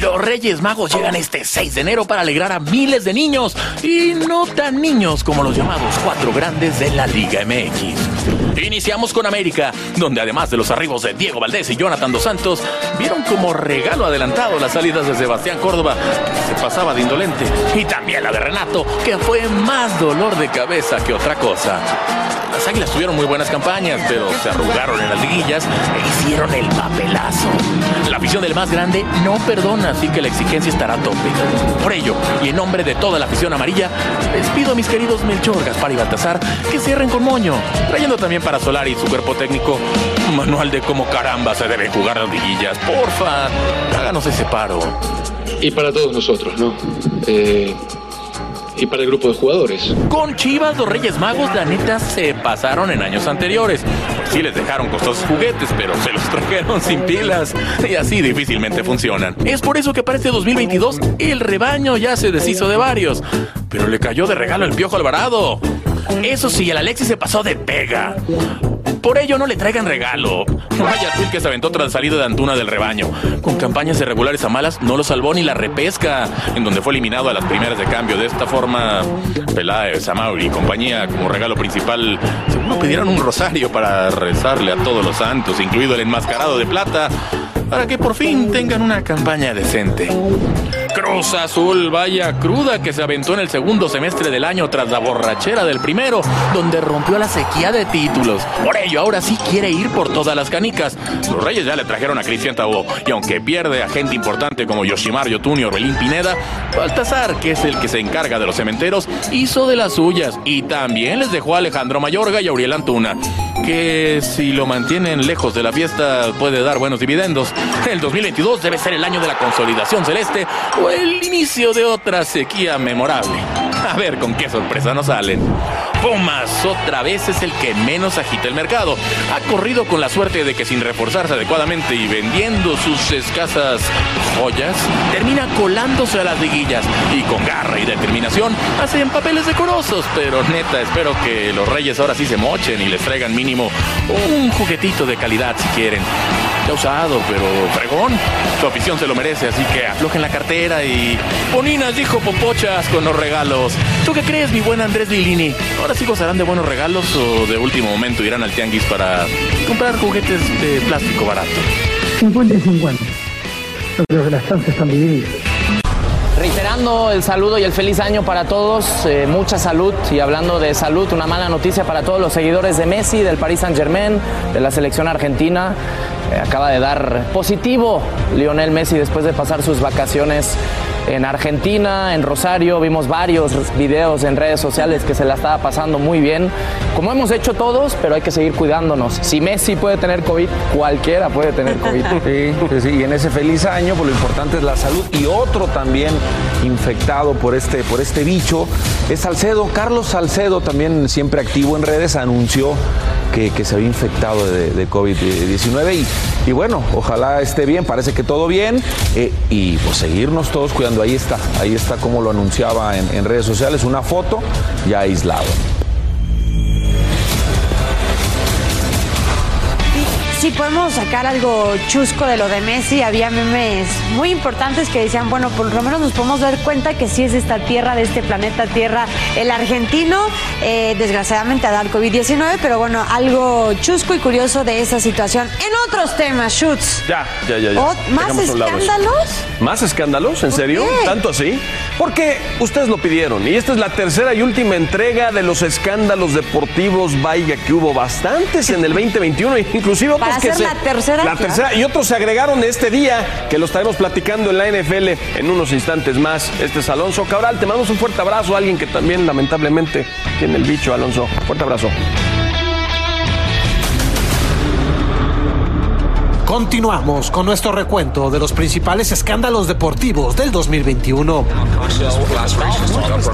Los Reyes Magos llegan este 6 de enero para alegrar a miles de niños y no tan niños como los llamados cuatro grandes de la Liga MX. Iniciamos con América, donde además de los arribos de Diego Valdés y Jonathan Dos Santos, vieron como regalo adelantado las salidas de Sebastián Córdoba, que se pasaba de indolente, y también la de Renato, que fue más dolor de cabeza que otra cosa. Las Águilas tuvieron muy buenas campañas, pero se arrugaron en las liguillas e hicieron el papelazo. La afición del más grande no perdona, así que la exigencia estará a tope. Por ello, y en nombre de toda la afición amarilla, les pido a mis queridos Melchor, Gaspar y Baltasar que cierren con moño, trayendo también para Solari y su cuerpo técnico un manual de cómo caramba se deben jugar las liguillas. Porfa, háganos ese paro. Y para todos nosotros, ¿no? Eh, y para el grupo de jugadores. Con Chivas, los Reyes Magos, la neta, se pasaron en años anteriores. Sí les dejaron costosos juguetes, pero se los trajeron sin pilas. Y así difícilmente funcionan. Es por eso que para este 2022, el rebaño ya se deshizo de varios. Pero le cayó de regalo el Piojo Alvarado. Eso sí, el Alexis se pasó de pega. Por ello no le traigan regalo. Vaya tweet que se aventó tras salida de Antuna del rebaño. Con campañas irregulares a malas, no lo salvó ni la repesca, en donde fue eliminado a las primeras de cambio. De esta forma, Peláez, Samauri y compañía, como regalo principal, seguro pidieron un rosario para rezarle a todos los santos, incluido el enmascarado de plata, para que por fin tengan una campaña decente. Cruz Azul, vaya cruda que se aventó en el segundo semestre del año tras la borrachera del primero, donde rompió la sequía de títulos. Por ello, ahora sí quiere ir por todas las canicas. Los Reyes ya le trajeron a Cristian Tabó, y aunque pierde a gente importante como Yoshimar Yotun y Orbelín Pineda, Baltasar, que es el que se encarga de los cementeros, hizo de las suyas y también les dejó a Alejandro Mayorga y a Antuna, que si lo mantienen lejos de la fiesta puede dar buenos dividendos. El 2022 debe ser el año de la consolidación celeste o el inicio de otra sequía memorable. A ver con qué sorpresa nos salen. Pumas otra vez es el que menos agita el mercado. Ha corrido con la suerte de que sin reforzarse adecuadamente y vendiendo sus escasas joyas, termina colándose a las liguillas y con garra y determinación hacen papeles decorosos. Pero neta, espero que los Reyes ahora sí se mochen y les traigan mínimo un juguetito de calidad si quieren. Ya usado, pero fregón. Su afición se lo merece, así que aflojen la cartera y. Poninas dijo Popochas con los regalos. ¿Tú qué crees, mi buen Andrés Lilini? ¿Ahora sí gozarán de buenos regalos o de último momento irán al tianguis para comprar juguetes de plástico barato? 50 y 50. Yo creo que las chances están divididas. Reiterando el saludo y el feliz año para todos, eh, mucha salud y hablando de salud, una mala noticia para todos los seguidores de Messi, del Paris Saint Germain, de la selección argentina. Eh, acaba de dar positivo Lionel Messi después de pasar sus vacaciones en Argentina, en Rosario, vimos varios videos en redes sociales que se la estaba pasando muy bien, como hemos hecho todos, pero hay que seguir cuidándonos. Si Messi puede tener COVID, cualquiera puede tener COVID. Sí, pues sí, y en ese feliz año, pues lo importante es la salud. Y otro también infectado por este, por este bicho es Salcedo. Carlos Salcedo, también siempre activo en redes, anunció que, se había infectado de, de COVID-19 y, y, bueno, ojalá esté bien, parece que todo bien eh, y pues seguirnos todos cuidando, ahí está, ahí está como lo anunciaba en, en redes sociales, una foto ya aislado. Si podemos sacar algo chusco de lo de Messi, había memes muy importantes que decían, bueno, por lo menos nos podemos dar cuenta que sí es esta tierra, de este planeta Tierra, el argentino, eh, desgraciadamente a dar COVID-19, pero bueno, algo chusco y curioso de esa situación. En otros temas, shoots. Ya, ya, ya. ya. ¿Más escándalos? ¿Más escándalos? ¿En serio? qué? ¿Tanto así? Porque ustedes lo pidieron y esta es la tercera y última entrega de los escándalos deportivos. Vaya que hubo bastantes en el 2021, inclusive otros Para que ser se- la tercera, La tercera y otros se agregaron de este día que lo estaremos platicando en la NFL en unos instantes más. Este es Alonso Cabral. Te mandamos un fuerte abrazo a alguien que también lamentablemente tiene el bicho, Alonso. Fuerte abrazo. Continuamos con nuestro recuento de los principales escándalos deportivos del 2021.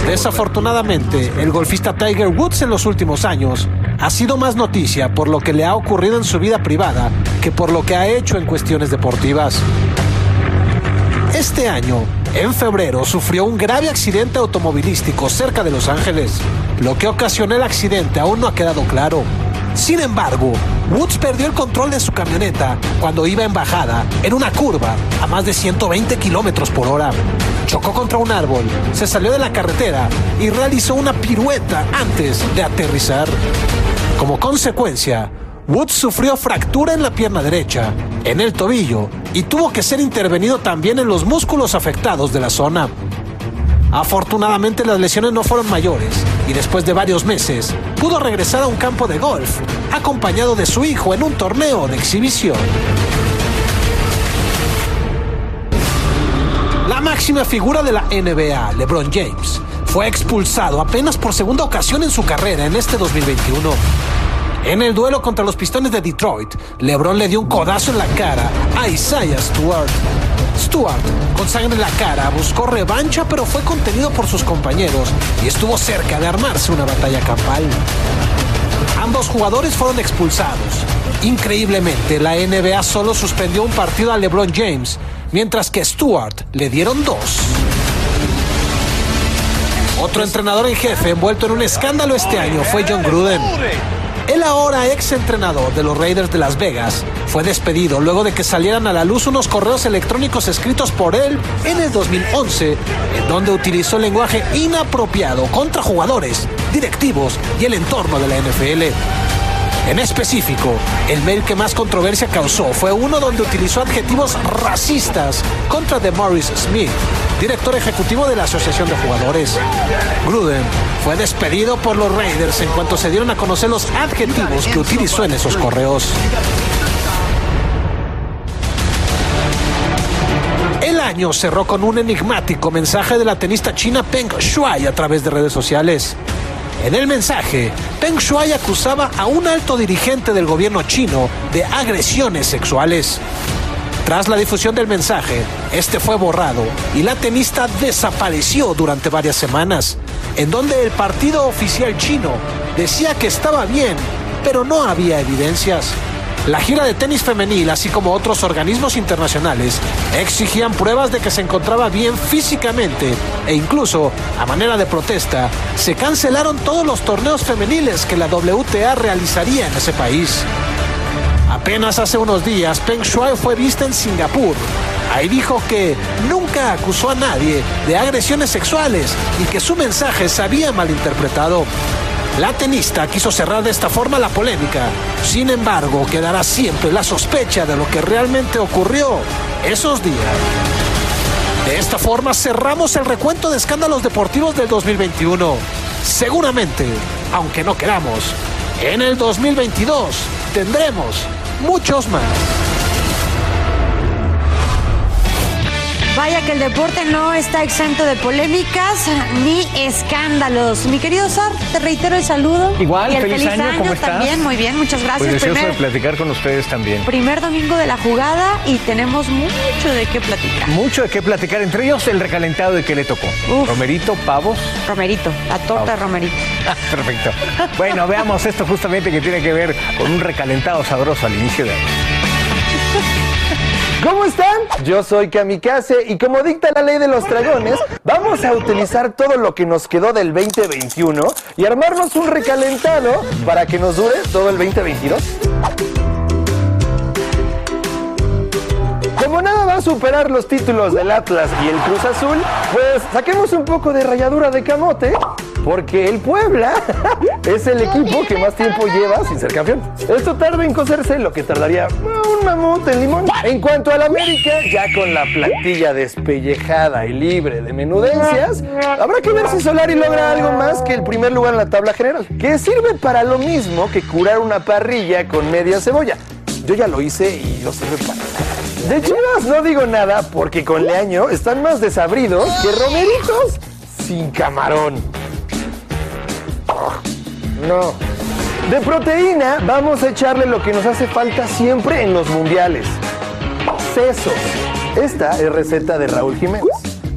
Desafortunadamente, el golfista Tiger Woods en los últimos años ha sido más noticia por lo que le ha ocurrido en su vida privada que por lo que ha hecho en cuestiones deportivas. Este año, en febrero, sufrió un grave accidente automovilístico cerca de Los Ángeles. Lo que ocasionó el accidente aún no ha quedado claro. Sin embargo, Woods perdió el control de su camioneta cuando iba en bajada en una curva a más de 120 kilómetros por hora. Chocó contra un árbol, se salió de la carretera y realizó una pirueta antes de aterrizar. Como consecuencia, Woods sufrió fractura en la pierna derecha, en el tobillo y tuvo que ser intervenido también en los músculos afectados de la zona. Afortunadamente las lesiones no fueron mayores y después de varios meses pudo regresar a un campo de golf acompañado de su hijo en un torneo de exhibición. La máxima figura de la NBA, LeBron James, fue expulsado apenas por segunda ocasión en su carrera en este 2021. En el duelo contra los Pistones de Detroit, LeBron le dio un codazo en la cara a Isaiah Stewart. Stewart, con sangre en la cara, buscó revancha pero fue contenido por sus compañeros y estuvo cerca de armarse una batalla campal. Ambos jugadores fueron expulsados. Increíblemente, la NBA solo suspendió un partido a LeBron James, mientras que Stewart le dieron dos. Otro entrenador en jefe envuelto en un escándalo este año fue John Gruden. El ahora ex entrenador de los Raiders de Las Vegas fue despedido luego de que salieran a la luz unos correos electrónicos escritos por él en el 2011, en donde utilizó lenguaje inapropiado contra jugadores, directivos y el entorno de la NFL. En específico, el mail que más controversia causó fue uno donde utilizó adjetivos racistas contra DeMaurice Smith, director ejecutivo de la Asociación de Jugadores. Gruden fue despedido por los Raiders en cuanto se dieron a conocer los adjetivos que utilizó en esos correos. El año cerró con un enigmático mensaje de la tenista china Peng Shuai a través de redes sociales. En el mensaje, Peng Shuai acusaba a un alto dirigente del gobierno chino de agresiones sexuales. Tras la difusión del mensaje, este fue borrado y la tenista desapareció durante varias semanas, en donde el partido oficial chino decía que estaba bien, pero no había evidencias. La gira de tenis femenil, así como otros organismos internacionales, exigían pruebas de que se encontraba bien físicamente e incluso, a manera de protesta, se cancelaron todos los torneos femeniles que la WTA realizaría en ese país. Apenas hace unos días, Peng Shuai fue vista en Singapur. Ahí dijo que nunca acusó a nadie de agresiones sexuales y que su mensaje se había malinterpretado. La tenista quiso cerrar de esta forma la polémica. Sin embargo, quedará siempre la sospecha de lo que realmente ocurrió esos días. De esta forma cerramos el recuento de escándalos deportivos del 2021. Seguramente, aunque no queramos, en el 2022 tendremos muchos más. Vaya que el deporte no está exento de polémicas ni escándalos. Mi querido Sar, te reitero el saludo. Igual, y el feliz, año, ¿cómo estás? también, muy bien, muchas gracias. Pues deseoso Primer- de platicar con ustedes también. primer domingo de la jugada y tenemos mucho de qué platicar. Mucho de qué platicar, entre ellos el recalentado de qué le tocó. Romerito, pavos. Romerito, la torta de. Romerito. Perfecto. Bueno, veamos esto justamente que tiene que ver con un recalentado sabroso al inicio de año. ¿Cómo están? Yo soy Kamikaze y como dicta la ley de los dragones, vamos a utilizar todo lo que nos quedó del 2021 y armarnos un recalentado para que nos dure todo el 2022. Como nada va a superar los títulos del Atlas y el Cruz Azul, pues saquemos un poco de ralladura de camote, porque el Puebla es el equipo que más tiempo lleva sin ser campeón. Esto tarda en cocerse lo que tardaría un mamut en limón. En cuanto al América, ya con la plantilla despellejada y libre de menudencias, habrá que ver si Solari logra algo más que el primer lugar en la tabla general, que sirve para lo mismo que curar una parrilla con media cebolla. Yo ya lo hice y no sirve para nada. De Chivas no digo nada porque con Leaño están más desabridos que romeritos sin camarón. No. De proteína vamos a echarle lo que nos hace falta siempre en los mundiales. Sesos. Esta es receta de Raúl Jiménez.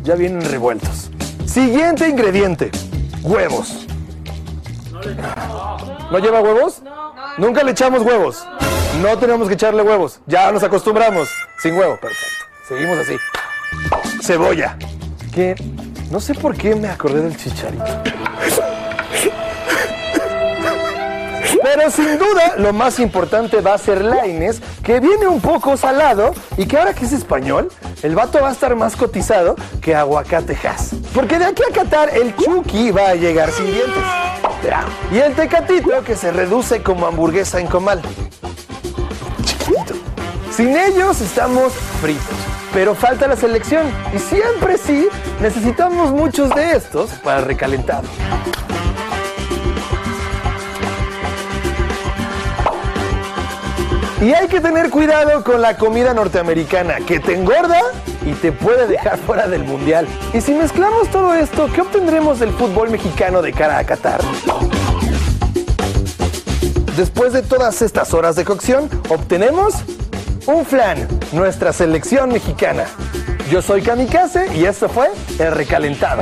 Ya vienen revueltos. Siguiente ingrediente. Huevos. ¿No lleva huevos? Nunca le echamos huevos. No tenemos que echarle huevos. Ya nos acostumbramos. Sin huevo. Perfecto. Seguimos así. Cebolla. Que no sé por qué me acordé del chicharito. Pero sin duda, lo más importante va a ser Laines, que viene un poco salado y que ahora que es español, el vato va a estar más cotizado que aguacatejas. Porque de aquí a Qatar, el Chucky va a llegar sin dientes. Y el tecatito que se reduce como hamburguesa en comal. Chiquitito. Sin ellos estamos fritos. Pero falta la selección. Y siempre sí, necesitamos muchos de estos para recalentar. Y hay que tener cuidado con la comida norteamericana, que te engorda y te puede dejar fuera del mundial. Y si mezclamos todo esto, ¿qué obtendremos del fútbol mexicano de cara a Qatar? Después de todas estas horas de cocción, obtenemos un flan, nuestra selección mexicana. Yo soy Kamikaze y esto fue El Recalentado.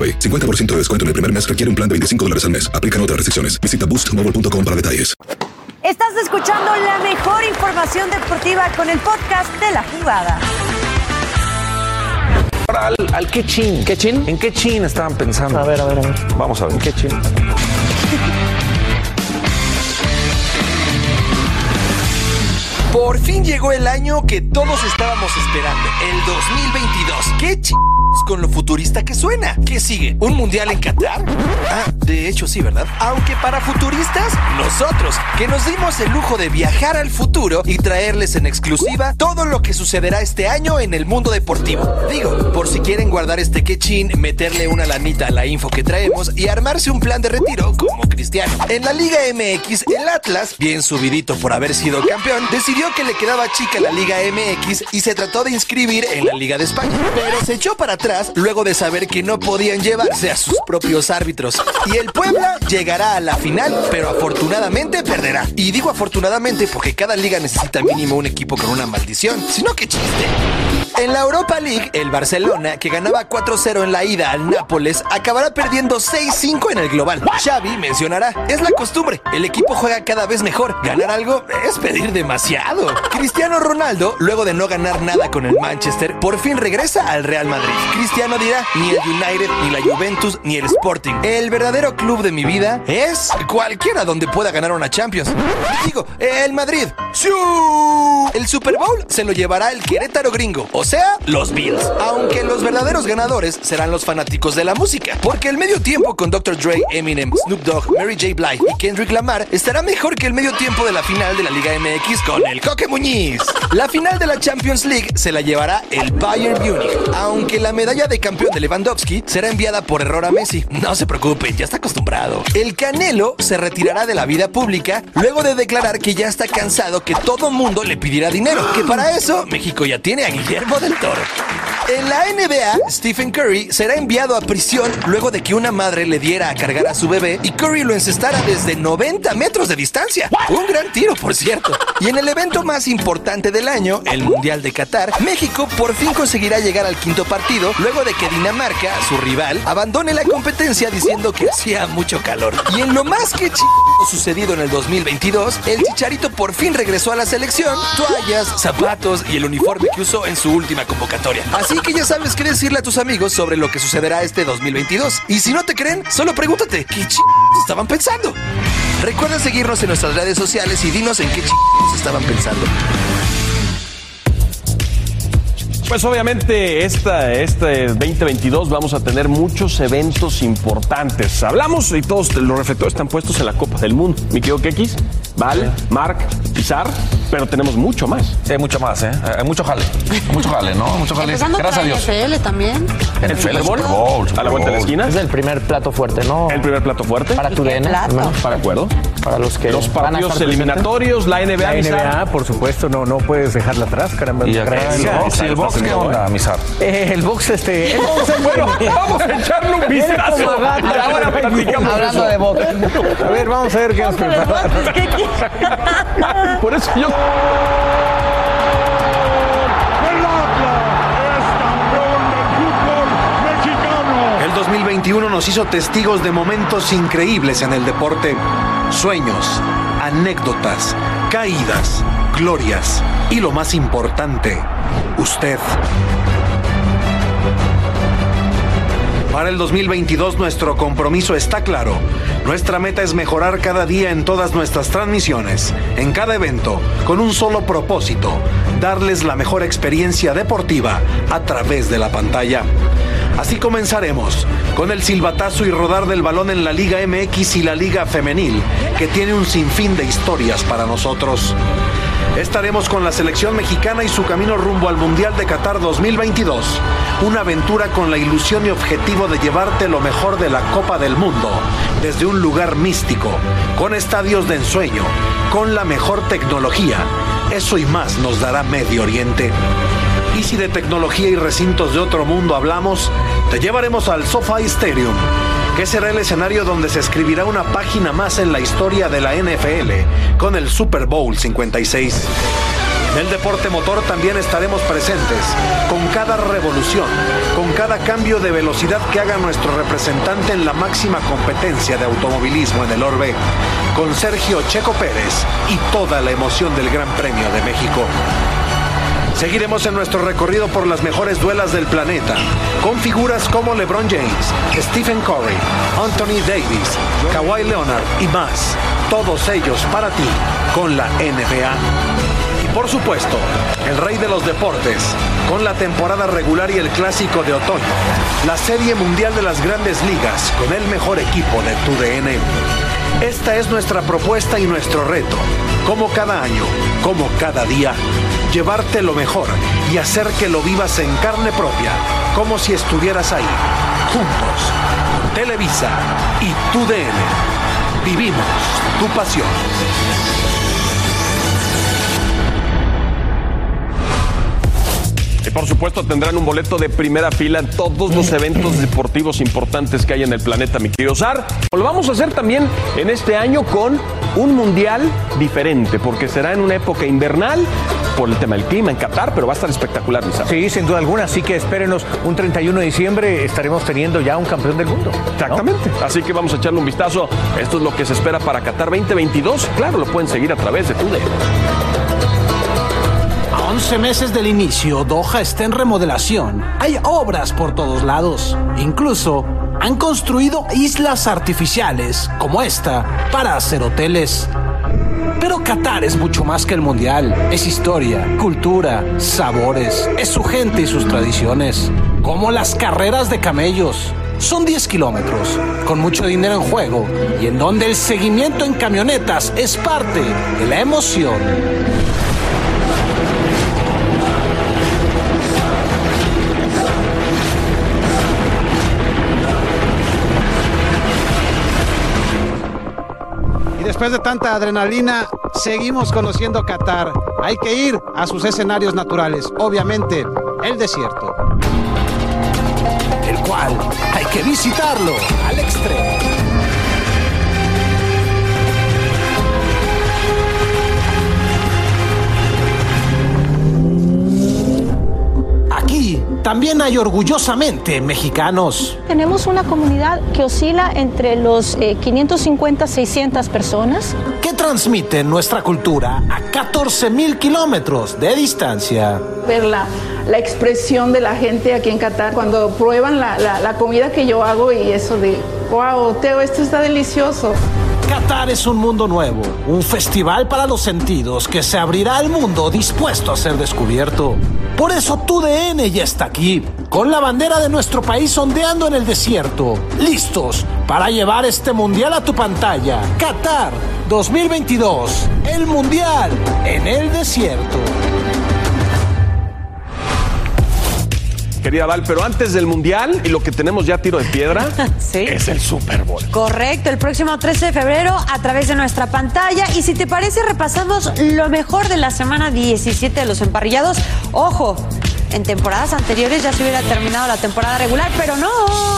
AroPay. 50% de descuento en el primer mes requiere un plan de 25 dólares al mes. Aplican otras restricciones. Visita boostmobile.com para detalles. Estás escuchando la mejor información deportiva con el podcast de la jugada. Ahora, al, al qué chin. ¿Qué chin? ¿En qué chin estaban pensando? A ver, a ver, a ver. Vamos a ver. ¿En qué chin? Por fin llegó el año que todos estábamos esperando, el 2022. ¿Qué ch con lo futurista que suena. ¿Qué sigue? ¿Un mundial en Qatar? Ah, de hecho sí, ¿verdad? Aunque para futuristas, nosotros, que nos dimos el lujo de viajar al futuro y traerles en exclusiva todo lo que sucederá este año en el mundo deportivo. Digo, por si quieren guardar este quechín, meterle una lanita a la info que traemos y armarse un plan de retiro como cristiano. En la Liga MX, el Atlas, bien subidito por haber sido campeón, decidió que le quedaba chica la Liga MX y se trató de inscribir en la Liga de España. Pero se echó para atrás luego de saber que no podían llevarse a sus propios árbitros. Y el Puebla llegará a la final, pero afortunadamente perderá. Y digo afortunadamente porque cada liga necesita mínimo un equipo con una maldición, sino que chiste. En la Europa League, el Barcelona, que ganaba 4-0 en la ida al Nápoles, acabará perdiendo 6-5 en el global. Xavi mencionará, es la costumbre, el equipo juega cada vez mejor. Ganar algo es pedir demasiado. Cristiano Ronaldo, luego de no ganar nada con el Manchester, por fin regresa al Real Madrid. Cristiano dirá, ni el United, ni la Juventus, ni el Sporting. El verdadero club de mi vida es cualquiera donde pueda ganar una Champions. Digo, el Madrid. ¡Siu! El Super Bowl se lo llevará el Querétaro gringo, o sea, los Bills. Aunque los verdaderos ganadores serán los fanáticos de la música, porque el medio tiempo con Dr. Dre, Eminem, Snoop Dogg, Mary J. Blige y Kendrick Lamar estará mejor que el medio tiempo de la final de la Liga MX con el Coque Muñiz. La final de la Champions League se la llevará el Bayern Munich, aunque la medalla de campeón de Lewandowski será enviada por error a Messi. No se preocupen, ya está acostumbrado. El Canelo se retirará de la vida pública luego de declarar que ya está cansado que todo mundo le pidiera dinero, que para eso México ya tiene a Guillermo del Toro. En la NBA, Stephen Curry será enviado a prisión luego de que una madre le diera a cargar a su bebé y Curry lo encestara desde 90 metros de distancia. Un gran tiro, por cierto. Y en el evento más importante del año, el Mundial de Qatar, México por fin conseguirá llegar al quinto partido luego de que Dinamarca, su rival, abandone la competencia diciendo que hacía mucho calor. Y en lo más que ch sucedido en el 2022, el Chicharito por fin regresó a la selección, toallas, zapatos y el uniforme que usó en su última convocatoria. Así que ya sabes qué decirle a tus amigos sobre lo que sucederá este 2022. Y si no te creen, solo pregúntate, ¿qué ch estaban pensando? Recuerda seguirnos en nuestras redes sociales y dinos en qué ch estaban pensando. Pues obviamente esta, este 2022 vamos a tener muchos eventos importantes. Hablamos y todos los reflectores están puestos en la Copa del Mundo. Mi querido Kekis, Val, Mark, Pizar, pero tenemos mucho más. Sí, hay mucho más, ¿eh? Hay mucho jale. Mucho jale, ¿no? Mucho jale. Empezando Gracias a Dios. la NFL también. El Super Bowl, a la vuelta de la esquina. Es el primer plato fuerte, ¿no? El primer plato fuerte. Para tu DN. ¿De acuerdo? Para los que Los van a partidos eliminatorios, la NBA. La. NBA, por supuesto, no, no puedes dejarla atrás, caramba. ¿Y acá el Gracias. box? ¿Y el box qué onda, Misar? Eh, el box, este. El box es Bueno, vamos a echarle un vistazo. ahora platicamos Hablando de box. A ver, vamos a ver qué nos. Por eso yo. El 2021 nos hizo testigos de momentos increíbles en el deporte. Sueños, anécdotas, caídas, glorias y lo más importante, usted. Para el 2022 nuestro compromiso está claro. Nuestra meta es mejorar cada día en todas nuestras transmisiones, en cada evento, con un solo propósito, darles la mejor experiencia deportiva a través de la pantalla. Así comenzaremos con el silbatazo y rodar del balón en la Liga MX y la Liga Femenil, que tiene un sinfín de historias para nosotros. Estaremos con la selección mexicana y su camino rumbo al Mundial de Qatar 2022. Una aventura con la ilusión y objetivo de llevarte lo mejor de la Copa del Mundo, desde un lugar místico, con estadios de ensueño, con la mejor tecnología. Eso y más nos dará Medio Oriente. Y si de tecnología y recintos de otro mundo hablamos, te llevaremos al SoFi Stadium, que será el escenario donde se escribirá una página más en la historia de la NFL, con el Super Bowl 56. En el deporte motor también estaremos presentes, con cada revolución, con cada cambio de velocidad que haga nuestro representante en la máxima competencia de automovilismo en el Orbe, con Sergio Checo Pérez y toda la emoción del Gran Premio de México. Seguiremos en nuestro recorrido por las mejores duelas del planeta, con figuras como LeBron James, Stephen Curry, Anthony Davis, Kawhi Leonard y más. Todos ellos para ti con la NBA. Y Por supuesto, el rey de los deportes, con la temporada regular y el clásico de otoño, la Serie Mundial de las Grandes Ligas con el mejor equipo de tu DN. Esta es nuestra propuesta y nuestro reto, como cada año, como cada día, llevarte lo mejor y hacer que lo vivas en carne propia, como si estuvieras ahí, juntos. Televisa y tu DN. Vivimos tu pasión. Y por supuesto tendrán un boleto de primera fila en todos los eventos deportivos importantes que hay en el planeta, mi querido Sar. Lo vamos a hacer también en este año con un mundial diferente, porque será en una época invernal por el tema del clima en Qatar, pero va a estar espectacular, Sar. Sí, sin duda alguna, así que espérenos un 31 de diciembre estaremos teniendo ya un campeón del mundo. ¿no? Exactamente. Así que vamos a echarle un vistazo. Esto es lo que se espera para Qatar 2022. Claro, lo pueden seguir a través de TUDE. A 11 meses del inicio, Doha está en remodelación. Hay obras por todos lados. Incluso han construido islas artificiales, como esta, para hacer hoteles. Pero Qatar es mucho más que el mundial. Es historia, cultura, sabores, es su gente y sus tradiciones. Como las carreras de camellos. Son 10 kilómetros, con mucho dinero en juego y en donde el seguimiento en camionetas es parte de la emoción. Después de tanta adrenalina, seguimos conociendo Qatar. Hay que ir a sus escenarios naturales, obviamente, el desierto. El cual hay que visitarlo al extremo. Aquí también hay orgullosamente mexicanos. Tenemos una comunidad que oscila entre los eh, 550 600 personas. que transmiten nuestra cultura a 14 mil kilómetros de distancia. ver la, la expresión de la gente aquí en Qatar cuando prueban la, la- la comida que yo hago y eso de, wow, Teo, esto está delicioso. Qatar es un mundo nuevo, un festival para los sentidos que se abrirá al mundo dispuesto a ser descubierto. Por eso tu DN ya está aquí, con la bandera de nuestro país ondeando en el desierto, listos para llevar este mundial a tu pantalla. Qatar 2022, el mundial en el desierto. Querida Val, pero antes del Mundial y lo que tenemos ya tiro de piedra Sí. es el Super Bowl. Correcto, el próximo 13 de febrero a través de nuestra pantalla. Y si te parece, repasamos lo mejor de la semana 17 de los emparrillados. Ojo, en temporadas anteriores ya se hubiera terminado la temporada regular, pero no,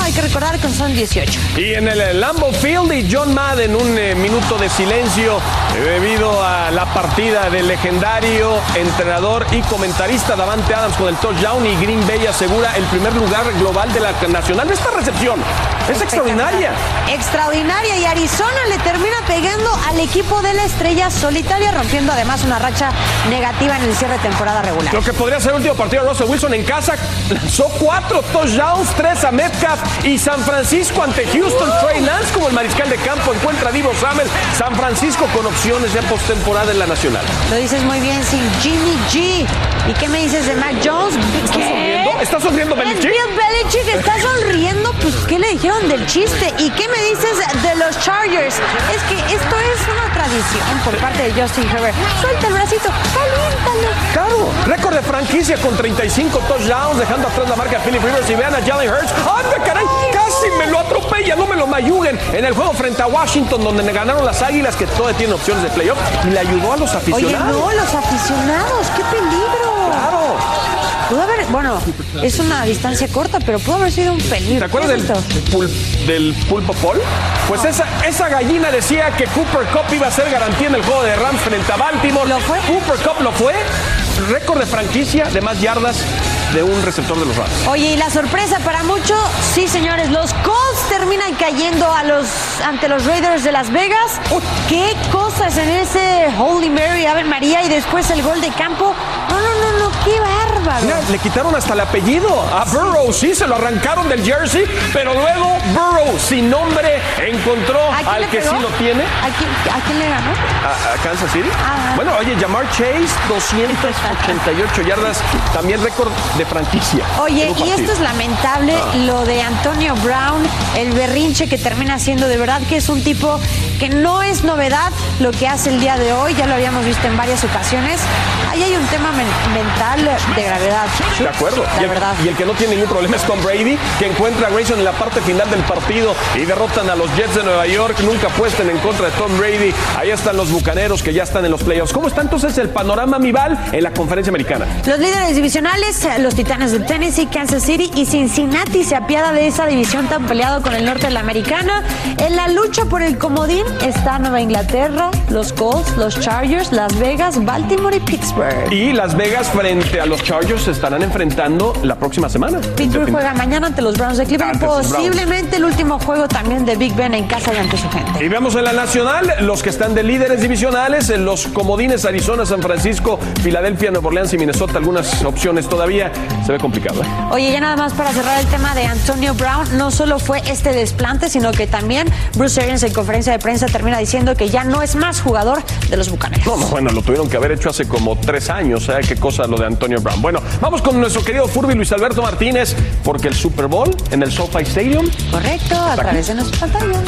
hay que recordar que son 18. Y en el Lambeau Field y John Madden, un eh, minuto de silencio eh, debido a la partida del legendario entrenador y comentarista Davante Adams con el touchdown y Green Bay asegura el primer lugar global de la nacional. Esta recepción es extraordinaria. Extraordinaria y Arizona le termina pegando al equipo de la estrella solitaria, rompiendo además una racha negativa en el cierre de temporada regular. Lo que podría ser el último partido de Russell Wilson en casa, lanzó cuatro touchdowns, tres a Metcalf y San Francisco ante Houston. Trey Lance como el mariscal de campo encuentra a Divo Samuel. San Francisco con opciones de postemporada en la nacional. Lo dices muy bien, sin Jimmy G. ¿Y qué me dices de Mac Jones? ¿Está ¿Qué? sonriendo? ¿Está sonriendo Belichick? Bill Belichick está sonriendo. Pues, ¿qué le dijeron del chiste? ¿Y qué me dices de los Chargers? Es que esto es una tradición por parte de Justin Herbert. Suelta el bracito, caliéntalo. Claro, récord de franquicia con 35 touchdowns, dejando atrás la marca de Philip Rivers y vean a Jalen Hurts. ¡Anda, caray! Casi me lo atropella, no me lo mayuguen. En el juego frente a Washington, donde le ganaron las Águilas, que todavía tienen opciones de playoff, y le ayudó a los Oye, aficionados. no, los aficionados, qué peligro. Claro. Pudo haber, bueno, es una distancia corta, pero pudo haber sido un peligro. ¿Te acuerdas ¿Qué del, es esto? pul- del pulpo Paul? Pues esa, esa gallina decía que Cooper Cup iba a ser garantía en el juego de Rams frente a Baltimore. ¿Lo fue? Cooper Cup lo fue. Récord de franquicia de más yardas de un receptor de los Rams. Oye, y la sorpresa para muchos, sí señores, los Colts terminan cayendo a los, ante los Raiders de Las Vegas. ¿Qué cosas en ese Holy Mary, Ave María y después el gol de campo? No, no, no, no, qué bárbaro. Mira, le quitaron hasta el apellido a Burrow. Sí, se lo arrancaron del jersey, pero luego Burrow, sin nombre, encontró ¿A quién al que pegó? sí lo tiene. ¿A quién, a quién le ganó? ¿A, a Kansas City? Ah. Bueno, oye, Jamar Chase, 288 yardas, también récord de franquicia. Oye, y esto es lamentable, Ah. lo de Antonio Brown, el berrinche que termina siendo de verdad que es un tipo que no es novedad lo que hace el día de hoy, ya lo habíamos visto en varias ocasiones. Ahí hay un tema men- mental de gravedad. De acuerdo. La y, el, verdad. y el que no tiene ningún problema es Tom Brady, que encuentra a Grayson en la parte final del partido y derrotan a los Jets de Nueva York. Nunca apuesten en contra de Tom Brady. Ahí están los bucaneros que ya están en los playoffs. ¿Cómo está entonces el panorama Mival en la conferencia americana? Los líderes divisionales, los Titanes de Tennessee, Kansas City y Cincinnati se apiada de esa división tan peleado con el norte de la americana. En la lucha por el comodín está Nueva Inglaterra, los Colts, los Chargers, Las Vegas, Baltimore y Pittsburgh. Y Las Vegas frente a los Chargers se estarán enfrentando la próxima semana. Pittsburgh juega mañana ante los Browns de Cleveland, posiblemente el último juego también de Big Ben en casa y ante su gente. Y veamos en la nacional los que están de líderes divisionales, en los comodines Arizona, San Francisco, Filadelfia, Nueva Orleans y Minnesota. Algunas opciones todavía. Se ve complicado. ¿eh? Oye, ya nada más para cerrar el tema de Antonio Brown, no solo fue este desplante, sino que también Bruce Arians en conferencia de prensa termina diciendo que ya no es más jugador de los Bucaneros. No, no, bueno, lo tuvieron que haber hecho hace como tres años, ¿eh? Qué cosa lo de Antonio Brown. Bueno, vamos con nuestro querido Furby Luis Alberto Martínez, porque el Super Bowl en el SoFi Stadium. Correcto, a través de nuestra pantalla.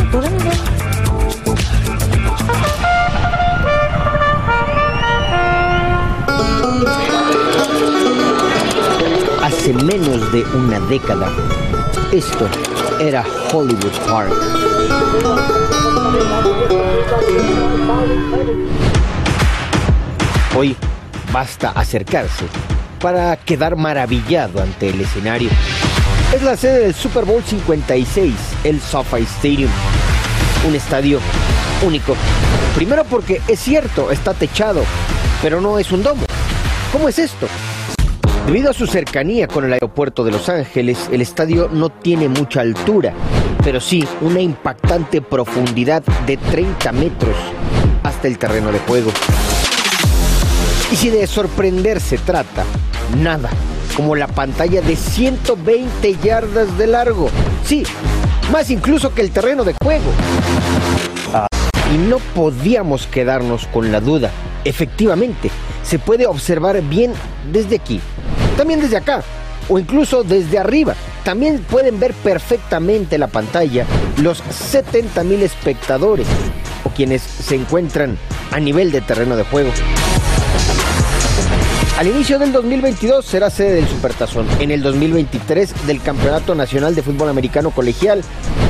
Hace menos de una década, esto era Hollywood Park. Hoy basta acercarse para quedar maravillado ante el escenario. Es la sede del Super Bowl 56, el SoFi Stadium. Un estadio único. Primero porque es cierto, está techado, pero no es un domo. ¿Cómo es esto? Debido a su cercanía con el aeropuerto de Los Ángeles, el estadio no tiene mucha altura, pero sí una impactante profundidad de 30 metros hasta el terreno de juego. Y si de sorprender se trata, nada como la pantalla de 120 yardas de largo. Sí, más incluso que el terreno de juego. Y no podíamos quedarnos con la duda. Efectivamente, se puede observar bien desde aquí, también desde acá, o incluso desde arriba. También pueden ver perfectamente la pantalla los 70 mil espectadores o quienes se encuentran a nivel de terreno de juego. Al inicio del 2022 será sede del Supertazón, en el 2023 del Campeonato Nacional de Fútbol Americano Colegial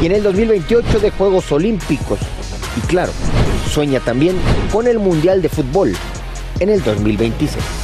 y en el 2028 de Juegos Olímpicos. Y claro, sueña también con el Mundial de Fútbol en el 2026.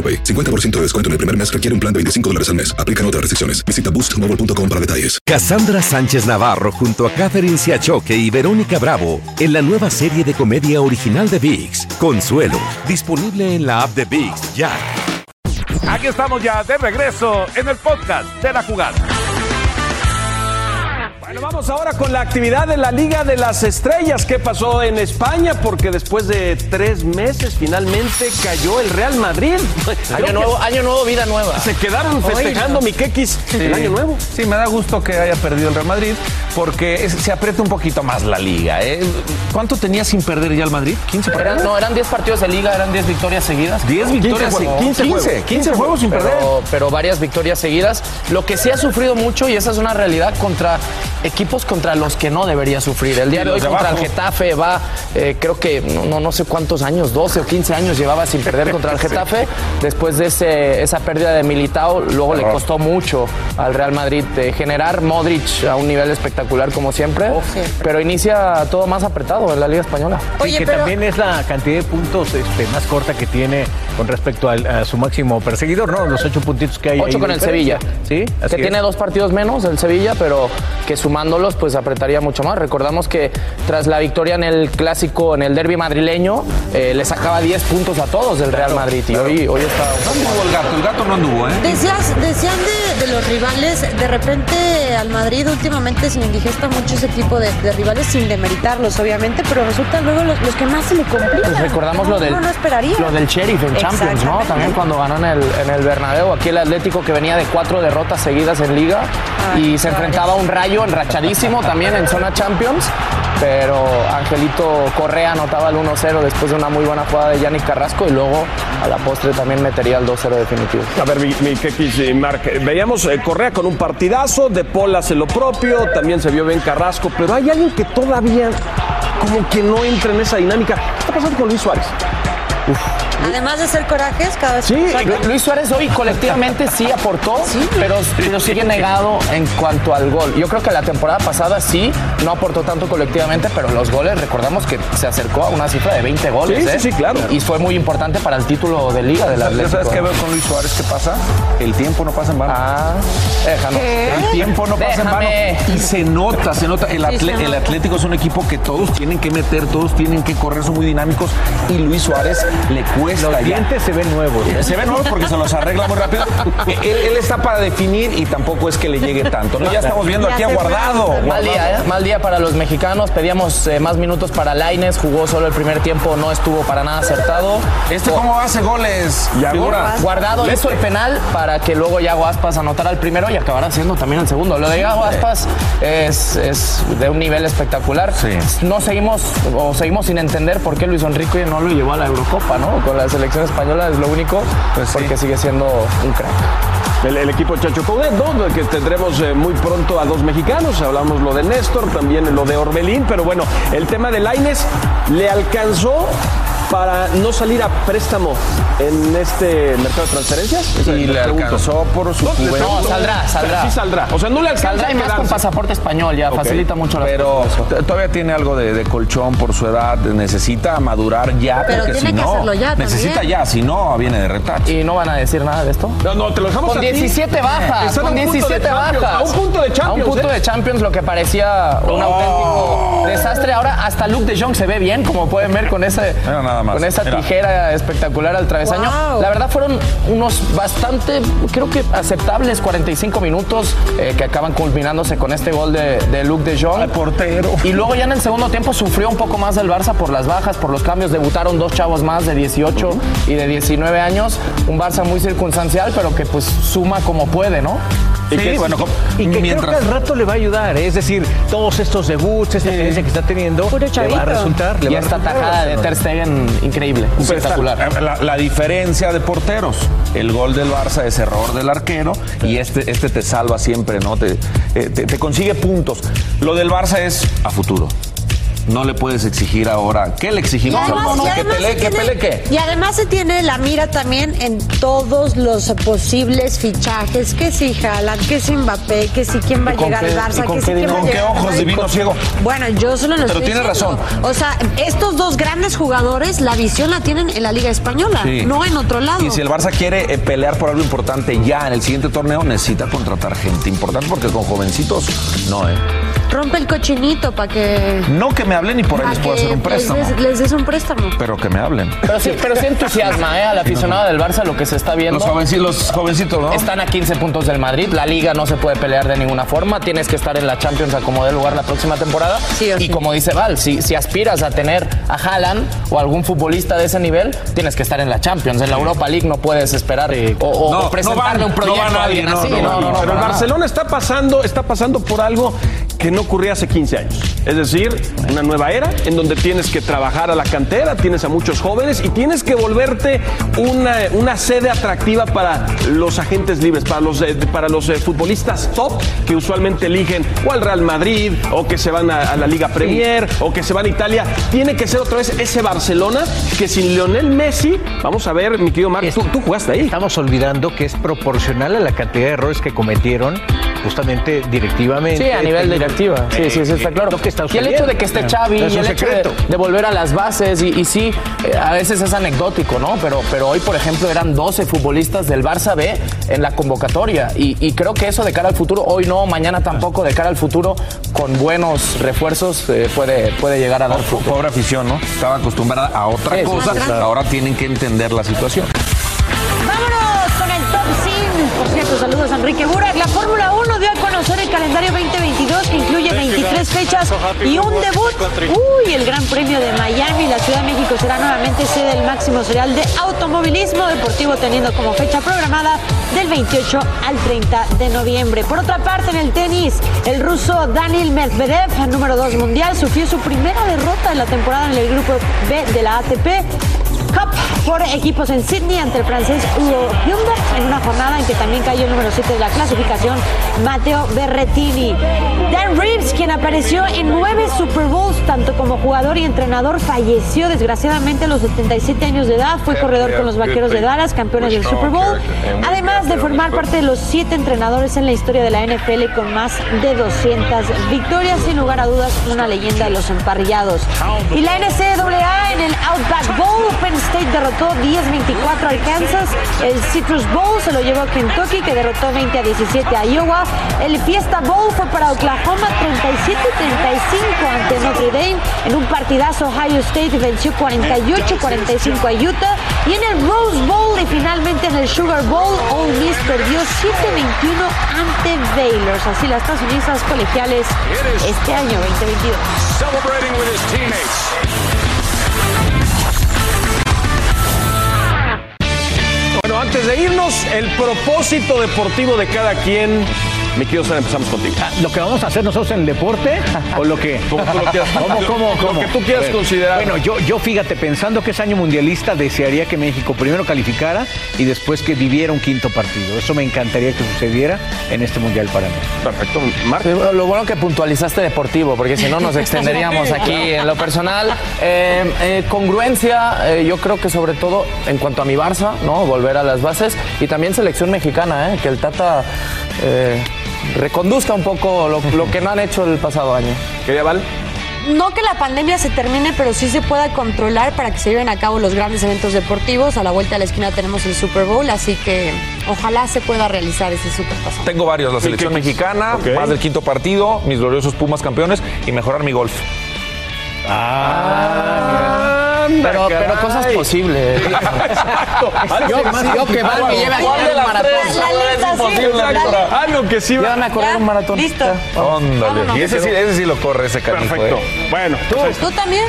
AroPay. 50% de descuento en el primer mes requiere un plan de 25 dólares al mes. Aplican otras restricciones. Visita boostmobile.com para detalles. Cassandra Sánchez Navarro junto a Catherine Siachoque y Verónica Bravo en la nueva serie de comedia original de VIX, Consuelo, disponible en la app de VIX ya. Aquí estamos ya de regreso en el podcast de la jugada. Bueno, vamos ahora con la actividad de la Liga de las Estrellas. ¿Qué pasó en España? Porque después de tres meses finalmente cayó el Real Madrid. Año nuevo, año nuevo, vida nueva. Se quedaron festejando mi quequis el año nuevo. Sí, me da gusto que haya perdido el Real Madrid porque es- se aprieta un poquito más la liga. ¿eh? ¿Cuánto tenía sin perder ya el Madrid? ¿15 partidos? Eran, no, eran 10 partidos de liga, eran 10 victorias seguidas. 10 victorias, 15, 15 juegos. 15 juegos sin pero, perder. Pero varias victorias seguidas. Lo que sí ha sufrido mucho, y esa es una realidad, contra equipos contra los que no debería sufrir. El día de hoy contra el. Getafe va, eh, creo que no, no, sé cuántos años, 12 o 15 años llevaba sin perder contra el Sí. Getafe. Después de ese, esa pérdida de Militao, luego le costó mucho al Real Madrid de generar Modric a un nivel espectacular como siempre. Pero inicia todo más apretado en la Liga Española. Sí, que también es la cantidad de puntos este, más corta que tiene con respecto al- a, su máximo perseguidor, ¿no? Los ocho puntitos que hay. Ocho con el diferencia. Sevilla. Sí, que es. tiene dos partidos menos el Sevilla, pero que sumándolos pues apretaría mucho más. Recordamos que tras la victoria en el clásico, en el derby madrileño, eh, le sacaba 10 puntos a todos del Real Madrid y hoy, hoy está... el gato, el gato no anduvo, ¿eh? Decías, decían de, de los rivales, de repente al Madrid últimamente se le indigesta mucho ese tipo de, de rivales sin demeritarlos, obviamente, pero resultan luego los, los que más se le complican. Pues recordamos lo del, no esperaría. lo del Sheriff en Champions, ¿no? También cuando ganó en el, en el Bernabéu, aquí el Atlético que venía de cuatro derrotas seguidas en Liga y se enfrentaba a un Rayo enrachadísimo también en zona Champions, pero Angelito Correa anotaba el 1-0 después de una muy buena jugada de Yannick Carrasco y luego a la postre también metería el 2-0 definitivo. A ver, mi, mi Kekis y Marc, eh, veíamos eh, Correa con un partidazo, De Paul hace lo propio, también se vio bien Carrasco, pero hay alguien que todavía como que no entra en esa dinámica. ¿Qué está pasando con Luis Suárez? Además de ser corajes, cada vez Sí, que Luis Suárez hoy colectivamente sí aportó, pero, pero sigue negado en cuanto al gol. Yo creo que la temporada pasada sí no aportó tanto colectivamente, pero los goles, recordamos que se acercó a una cifra de 20 goles. Sí, sí, ¿eh? sí, claro. Y fue muy importante para el título de Liga del ¿Sabes Atlético. ¿Sabes qué veo con Luis Suárez? ¿Qué pasa? El tiempo no pasa en vano. Ah, déjanos. El tiempo no pasa Déjame. en vano. Y se nota, se nota. El, Sí, atle- se el nota. Atlético es un equipo que todos tienen que meter, todos tienen que correr, son muy dinámicos. Y Luis Suárez le cuesta Los ya. dientes se ven nuevos. Se ven nuevos porque se los arregla muy rápido. él, él está para definir y tampoco es que le llegue tanto. ¿no? Ya estamos viendo aquí a Guardado. Mal día, ¿eh? Mal día para los mexicanos. Pedíamos eh, más minutos para Laines. Jugó solo el primer tiempo, no estuvo para nada acertado. ¿Este cómo hace goles? Figura. Guardado hizo el penal para que luego Yago Aspas anotara el primero y acabara haciendo también el segundo. Lo de Yago Aspas es, es de un nivel espectacular. No seguimos o seguimos sin entender por qué Luis Enrique no lo llevó a la Eurocopa, ¿no? Con la selección española es lo único, porque sigue siendo un crack. El, el equipo Chacho Coudet, ¿no? Que tendremos eh, muy pronto a dos mexicanos. Hablamos lo de Néstor, también lo de Orbelín. Pero bueno, el tema de Laines le alcanzó para no salir a préstamo en este mercado de transferencias. Esa Y la le pregunta. alcanzó por su No, pregunto. No, saldrá, saldrá. Pero Sí saldrá. O sea, no le alcanza Saldrá y más con pasaporte español, ya facilita mucho las Pero todavía tiene algo de, de colchón por su edad. Necesita madurar ya. Pero porque tiene si que no, hacerlo ya Necesita también. ya, si no, viene de retache. ¿Y no van a decir nada de esto? No, no, te lo dejamos Con a ti. 17 bajas, Están a con un punto de 17 Champions, bajas. A un punto de Champions. A un punto ¿eh? de Champions, lo que parecía un auténtico desastre. Ahora hasta Luke de Jong se ve bien, como pueden ver con, ese, Mira nada más, con esa mira. tijera espectacular al travesaño. Wow. La verdad fueron unos bastante, creo que aceptables 45 minutos eh, que acaban culminándose con este gol de, de Luke de Jong. portero. Y luego ya en el segundo tiempo sufrió un poco más el Barça por las bajas, por los cambios. Debutaron dos chavos más de 18 y de 19 años. Un Barça muy circunstancial, pero que pues suma como puede, ¿no? Y que, bueno, y que mientras- creo que al rato le va a ayudar, ¿eh? es decir, todos estos debuts, esta experiencia que está teniendo, le va a resultar. Le Y esta resultar. tajada de Ter Stegen, increíble, Pues espectacular. La, la diferencia de porteros. El gol del Barça es error del arquero y este, este te salva siempre, ¿no? Te, eh, te, te consigue puntos. Lo del Barça es a futuro. No le puedes exigir ahora. ¿Qué le exigimos al y Que además pelee, se que tiene- pelee, ¿qué? Y además se tiene la mira también en todos los posibles fichajes, que si Haaland, que si Mbappé, que si quién va a ¿Y con llegar al Barça, que si qué quién va a con qué ojos divino ciego? Bueno, yo solo lo Pero estoy tiene razón. O sea, estos dos grandes jugadores, la visión la tienen en la Liga Española, Sí. no en otro lado. Y si el Barça quiere eh, pelear por algo importante ya en el siguiente torneo, necesita contratar gente importante porque con jovencitos no, ¿eh? Rompe el cochinito para que. No que me hablen y por ahí les puedo hacer un préstamo. Les, des- les des un préstamo. Pero que me hablen. Pero sí, pero sí entusiasma, ¿eh? Al aficionado del Barça lo que se está viendo. Los jovencitos, los jovencitos, ¿no? Están a 15 puntos del Madrid. La liga no se puede pelear de ninguna forma. Tienes que estar en la Champions a como dé lugar la próxima temporada. y como dice Val, si, si aspiras a tener a Haaland o algún futbolista de ese nivel, tienes que estar en la Champions. En la Europa League no puedes esperar o, o- o presentarle un proyecto a alguien así. No, no, no, Pero el Barcelona está pasando, está pasando por algo que no ocurría hace 15 años. Es decir, una nueva era en donde tienes que trabajar a la cantera, tienes a muchos jóvenes y tienes que volverte una, una sede atractiva para los agentes libres, para los, eh, para los eh, futbolistas top que usualmente eligen o al Real Madrid o que se van a, a la Liga Premier o que se van a Italia. Tiene que ser otra vez ese Barcelona que sin Lionel Messi, vamos a ver, mi querido Marc, tú, tú jugaste ahí. Estamos olvidando que es proporcional a la cantidad de errores que cometieron justamente directivamente. Sí, a nivel técnico- directiva. Sí, sí, sí, está Eh, claro. lo que está y el hecho de que esté. Xavi No es y el hecho de, de volver a las bases y, y sí, eh, a veces es anecdótico, ¿no? Pero, pero hoy, por ejemplo, eran 12 futbolistas del Barça B en la convocatoria y, y creo que eso de cara al futuro, hoy no, mañana tampoco, de cara al futuro, con buenos refuerzos eh, puede, puede llegar a dar. Pobre afición, ¿no? Estaba acostumbrada a otra Sí, sí, cosa. sí. Ahora tienen que entender la situación. Enrique Burak. La Fórmula 1 dio a conocer el calendario 2022 que incluye 23 fechas y un debut. Uy, el Gran Premio de Miami. La Ciudad de México será nuevamente sede del máximo serial de automovilismo deportivo teniendo como fecha programada del 28 al 30 de noviembre. Por otra parte, en el tenis, el ruso Daniel Medvedev, número 2 mundial, sufrió su primera derrota de la temporada en el grupo B de la ATP. Cup por equipos en Sydney ante el francés Hugo Humbert en una jornada en que también cayó el número 7 de la clasificación. Dan Reeves, quien apareció en nueve Super Bowls, tanto como jugador y entrenador, falleció desgraciadamente a los 77 años de edad. Fue corredor con los Vaqueros de Dallas, campeones del Super Bowl, además de formar parte de los siete entrenadores en la historia de la NFL con más de 200 victorias. Sin lugar a dudas, una leyenda de los emparrillados. Y la NCAA en el Outback Bowl, Penn State derrotó 10-24 al Kansas. El Citrus Bowl se lo llevó Kentucky, que derrotó 20 a 17 a Iowa. El Fiesta Bowl fue para Oklahoma 37-35 ante Notre Dame. En un partidazo, Ohio State venció 48-45 a Utah. Y en el Rose Bowl y finalmente en el Sugar Bowl, Ole Miss perdió 7-21 ante Baylor. Así las tazonizas colegiales este año 2022. Celebrating with his teammates. Bueno, antes de irnos, el propósito deportivo de cada quien. Mi querido Sara, empezamos contigo. ¿Lo que vamos a hacer nosotros en el deporte o lo que? Como tú lo quieras. ¿Cómo, cómo, Lo cómo? que tú quieras Bueno, considerar. Bueno, yo, yo fíjate, pensando que es año mundialista, desearía que México primero calificara y después que viviera un quinto partido. Eso me encantaría que sucediera en este mundial para mí. Perfecto. Marc. Lo bueno que puntualizaste deportivo, porque si no nos extenderíamos aquí en lo personal. Eh, eh, congruencia, eh, yo creo que sobre todo en cuanto a mi Barça, ¿no? Volver a las bases y también selección mexicana, ¿eh? Que el Tata eh, reconduzca un poco lo, lo que no han hecho el pasado año. ¿Quería Val? No que la pandemia se termine, pero sí se pueda controlar para que se lleven a cabo los grandes eventos deportivos. A la vuelta de la esquina tenemos el Super Bowl, así que ojalá se pueda realizar ese Super Pasado. Tengo varios, la selección mexicana, más del quinto partido, mis gloriosos Pumas campeones y mejorar mi golf. Pero, pero cosas posibles. yo, yo que Val me lleve a ¿Cuál de correr un maratón. tres? La lista, sí, Imposible, dale. Víctora. Algo que sí va. Llévame a correr un maratón. Listo. Óndale. Y ese sí, ese sí lo corre, ese canijo. Perfecto. ¿eh? Bueno, pues, ¿Tú también?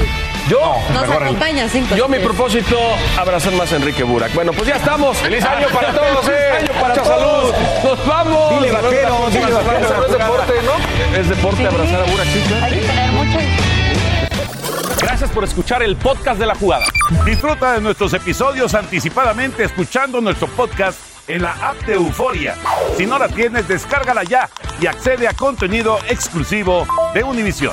yo. Nos acompañas, cinco. Yo mi propósito, abrazar más a Enrique Burak. Bueno, pues ya estamos. ¡Feliz año para todos! ¡Feliz año para Mucha todos! salud. ¡Nos vamos! Dile, vaquero, dile, vaquero. Es deporte, ¿no? Es deporte abrazar a Burak, sí, claro. Hay que tener mucho. Gracias por escuchar el podcast de la jugada. Disfruta de nuestros episodios anticipadamente escuchando nuestro podcast en la app de Euforia. Si no la tienes, descárgala ya y accede a contenido exclusivo de Univision.